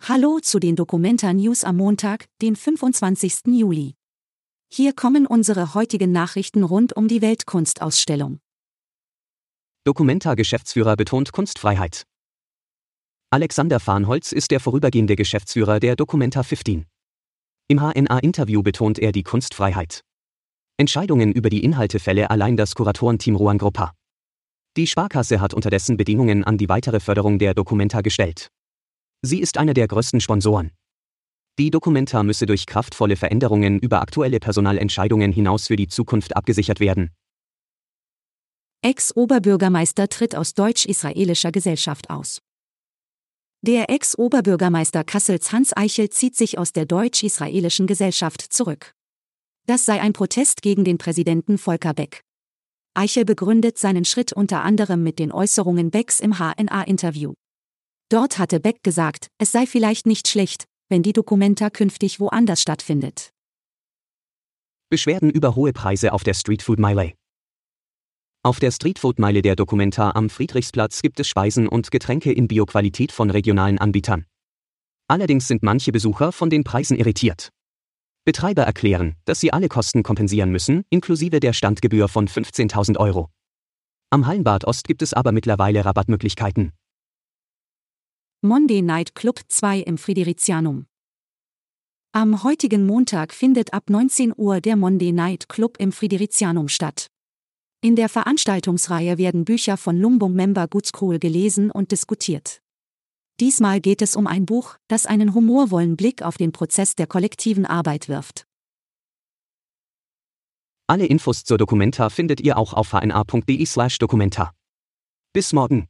Hallo zu den Documenta News am Montag, den 25. Juli. Hier kommen unsere heutigen Nachrichten rund um die Weltkunstausstellung. Documenta-Geschäftsführer betont Kunstfreiheit. Alexander Farnholz ist der vorübergehende Geschäftsführer der Documenta 15. Im HNA-Interview betont er die Kunstfreiheit. Entscheidungen über die Inhalte fälle allein das Kuratorenteam Ruan Gruppa. Die Sparkasse hat unterdessen Bedingungen an die weitere Förderung der Documenta gestellt. Sie ist einer der größten Sponsoren. Die Documenta müsse durch kraftvolle Veränderungen über aktuelle Personalentscheidungen hinaus für die Zukunft abgesichert werden. Ex-Oberbürgermeister tritt aus deutsch-israelischer Gesellschaft aus. Der Ex-Oberbürgermeister Kassels Hans Eichel zieht sich aus der deutsch-israelischen Gesellschaft zurück. Das sei ein Protest gegen den Präsidenten Volker Beck. Eichel begründet seinen Schritt unter anderem mit den Äußerungen Becks im HNA-Interview. Dort hatte Beck gesagt, es sei vielleicht nicht schlecht, wenn die Dokumenta künftig woanders stattfindet. Beschwerden über hohe Preise auf der Streetfood-Meile. Auf der Streetfood-Meile der Dokumenta am Friedrichsplatz gibt es Speisen und Getränke in Bioqualität von regionalen Anbietern. Allerdings sind manche Besucher von den Preisen irritiert. Betreiber erklären, dass sie alle Kosten kompensieren müssen, inklusive der Standgebühr von 15.000 Euro. Am Hallenbad Ost gibt es aber mittlerweile Rabattmöglichkeiten. Monday Night Club 2 im Fridericianum. Am heutigen Montag findet ab 19 Uhr der Monday Night Club im Fridericianum statt. In der Veranstaltungsreihe werden Bücher von Lumbung-Member Gutskohl gelesen und diskutiert. Diesmal geht es um ein Buch, das einen humorvollen Blick auf den Prozess der kollektiven Arbeit wirft. Alle Infos zur Dokumenta findet ihr auch auf hna.de/dokumenta. Bis morgen.